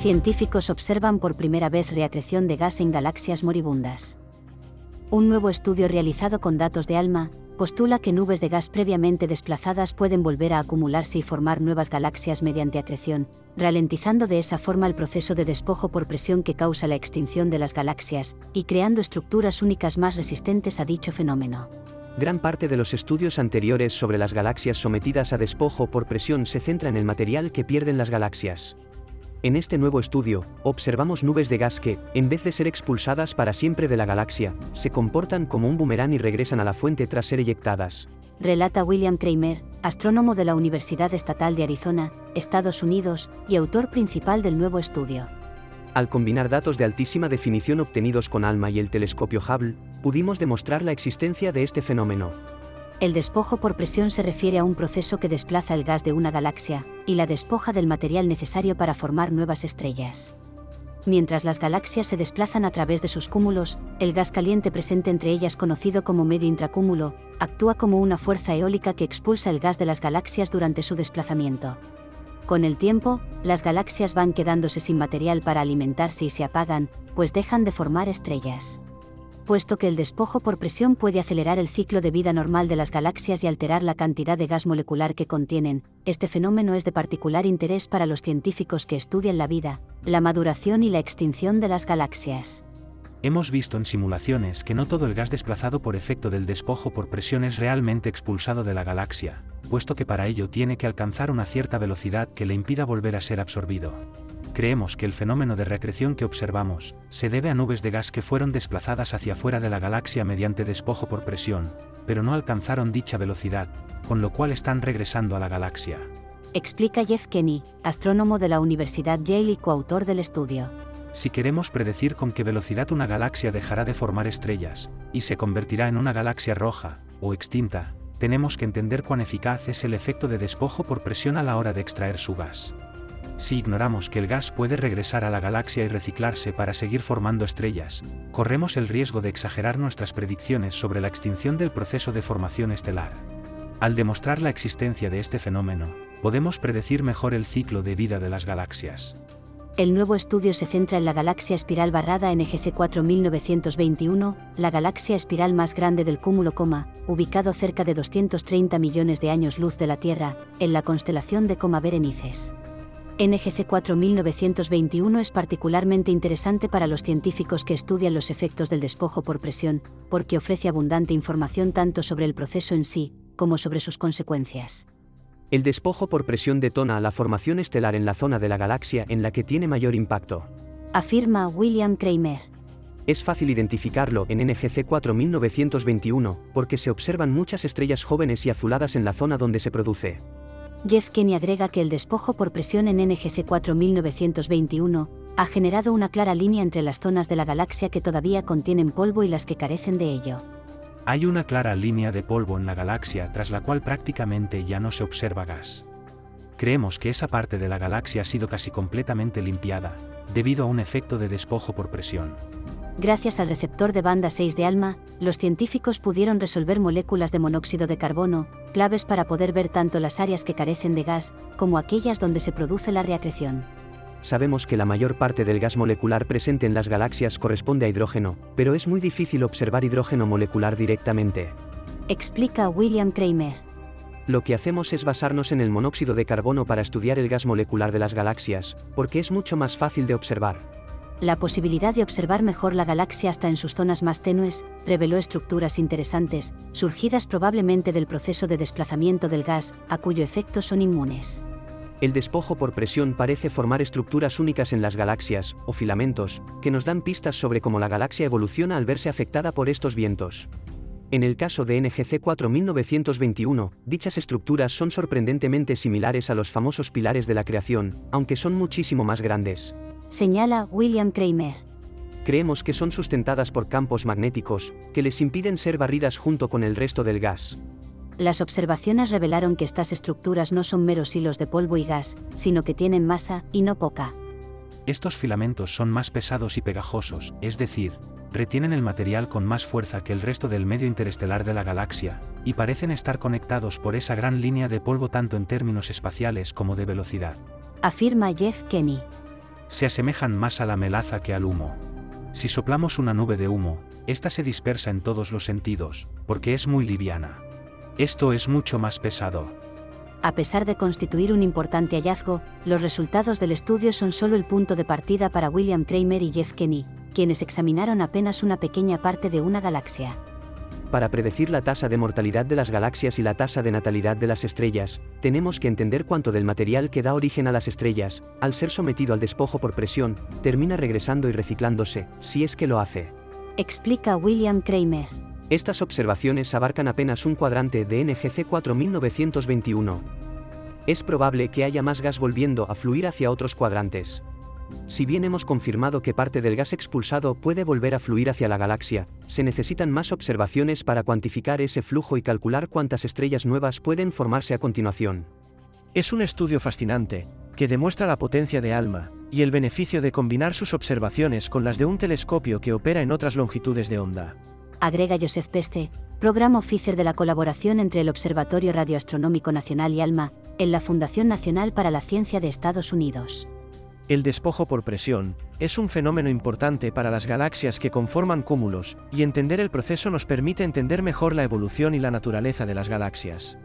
Científicos observan por primera vez reacreción de gas en galaxias moribundas. Un nuevo estudio realizado con datos de ALMA postula que nubes de gas previamente desplazadas pueden volver a acumularse y formar nuevas galaxias mediante acreción, ralentizando de esa forma el proceso de despojo por presión que causa la extinción de las galaxias, y creando estructuras únicas más resistentes a dicho fenómeno. Gran parte de los estudios anteriores sobre las galaxias sometidas a despojo por presión se centra en el material que pierden las galaxias. En este nuevo estudio, observamos nubes de gas que, en vez de ser expulsadas para siempre de la galaxia, se comportan como un boomerang y regresan a la fuente tras ser eyectadas. Relata William Kramer, astrónomo de la Universidad Estatal de Arizona, Estados Unidos, y autor principal del nuevo estudio. Al combinar datos de altísima definición obtenidos con ALMA y el telescopio Hubble, pudimos demostrar la existencia de este fenómeno. El despojo por presión se refiere a un proceso que desplaza el gas de una galaxia, y la despoja del material necesario para formar nuevas estrellas. Mientras las galaxias se desplazan a través de sus cúmulos, el gas caliente presente entre ellas conocido como medio intracúmulo, actúa como una fuerza eólica que expulsa el gas de las galaxias durante su desplazamiento. Con el tiempo, las galaxias van quedándose sin material para alimentarse y se apagan, pues dejan de formar estrellas puesto que el despojo por presión puede acelerar el ciclo de vida normal de las galaxias y alterar la cantidad de gas molecular que contienen, este fenómeno es de particular interés para los científicos que estudian la vida, la maduración y la extinción de las galaxias. Hemos visto en simulaciones que no todo el gas desplazado por efecto del despojo por presión es realmente expulsado de la galaxia, puesto que para ello tiene que alcanzar una cierta velocidad que le impida volver a ser absorbido creemos que el fenómeno de reacreción que observamos se debe a nubes de gas que fueron desplazadas hacia fuera de la galaxia mediante despojo por presión, pero no alcanzaron dicha velocidad, con lo cual están regresando a la galaxia. Explica Jeff Kenny, astrónomo de la Universidad Yale y coautor del estudio. Si queremos predecir con qué velocidad una galaxia dejará de formar estrellas, y se convertirá en una galaxia roja, o extinta, tenemos que entender cuán eficaz es el efecto de despojo por presión a la hora de extraer su gas. Si ignoramos que el gas puede regresar a la galaxia y reciclarse para seguir formando estrellas, corremos el riesgo de exagerar nuestras predicciones sobre la extinción del proceso de formación estelar. Al demostrar la existencia de este fenómeno, podemos predecir mejor el ciclo de vida de las galaxias. El nuevo estudio se centra en la galaxia espiral barrada NGC 4921, la galaxia espiral más grande del cúmulo coma, ubicado cerca de 230 millones de años luz de la Tierra, en la constelación de Coma Berenices. NGC 4921 es particularmente interesante para los científicos que estudian los efectos del despojo por presión, porque ofrece abundante información tanto sobre el proceso en sí, como sobre sus consecuencias. El despojo por presión detona la formación estelar en la zona de la galaxia en la que tiene mayor impacto. Afirma William Kramer. Es fácil identificarlo en NGC 4921 porque se observan muchas estrellas jóvenes y azuladas en la zona donde se produce. Jeff Kenny agrega que el despojo por presión en NGC 4921 ha generado una clara línea entre las zonas de la galaxia que todavía contienen polvo y las que carecen de ello. Hay una clara línea de polvo en la galaxia tras la cual prácticamente ya no se observa gas. Creemos que esa parte de la galaxia ha sido casi completamente limpiada, debido a un efecto de despojo por presión. Gracias al receptor de banda 6 de ALMA, los científicos pudieron resolver moléculas de monóxido de carbono, claves para poder ver tanto las áreas que carecen de gas, como aquellas donde se produce la reacreción. Sabemos que la mayor parte del gas molecular presente en las galaxias corresponde a hidrógeno, pero es muy difícil observar hidrógeno molecular directamente. Explica William Kramer. Lo que hacemos es basarnos en el monóxido de carbono para estudiar el gas molecular de las galaxias, porque es mucho más fácil de observar la posibilidad de observar mejor la galaxia hasta en sus zonas más tenues, reveló estructuras interesantes, surgidas probablemente del proceso de desplazamiento del gas, a cuyo efecto son inmunes. El despojo por presión parece formar estructuras únicas en las galaxias, o filamentos, que nos dan pistas sobre cómo la galaxia evoluciona al verse afectada por estos vientos. En el caso de NGC 4921, dichas estructuras son sorprendentemente similares a los famosos pilares de la creación, aunque son muchísimo más grandes señala William Kramer. Creemos que son sustentadas por campos magnéticos, que les impiden ser barridas junto con el resto del gas. Las observaciones revelaron que estas estructuras no son meros hilos de polvo y gas, sino que tienen masa, y no poca. Estos filamentos son más pesados y pegajosos, es decir, retienen el material con más fuerza que el resto del medio interestelar de la galaxia, y parecen estar conectados por esa gran línea de polvo tanto en términos espaciales como de velocidad. Afirma Jeff Kenny. Se asemejan más a la melaza que al humo. Si soplamos una nube de humo, esta se dispersa en todos los sentidos, porque es muy liviana. Esto es mucho más pesado. A pesar de constituir un importante hallazgo, los resultados del estudio son solo el punto de partida para William Kramer y Jeff Kenny, quienes examinaron apenas una pequeña parte de una galaxia. Para predecir la tasa de mortalidad de las galaxias y la tasa de natalidad de las estrellas, tenemos que entender cuánto del material que da origen a las estrellas, al ser sometido al despojo por presión, termina regresando y reciclándose, si es que lo hace. Explica William Kramer. Estas observaciones abarcan apenas un cuadrante de NGC 4921. Es probable que haya más gas volviendo a fluir hacia otros cuadrantes. Si bien hemos confirmado que parte del gas expulsado puede volver a fluir hacia la galaxia, se necesitan más observaciones para cuantificar ese flujo y calcular cuántas estrellas nuevas pueden formarse a continuación. Es un estudio fascinante, que demuestra la potencia de ALMA, y el beneficio de combinar sus observaciones con las de un telescopio que opera en otras longitudes de onda agrega Joseph Peste, programa oficial de la colaboración entre el Observatorio Radioastronómico Nacional y ALMA, en la Fundación Nacional para la Ciencia de Estados Unidos. El despojo por presión es un fenómeno importante para las galaxias que conforman cúmulos, y entender el proceso nos permite entender mejor la evolución y la naturaleza de las galaxias.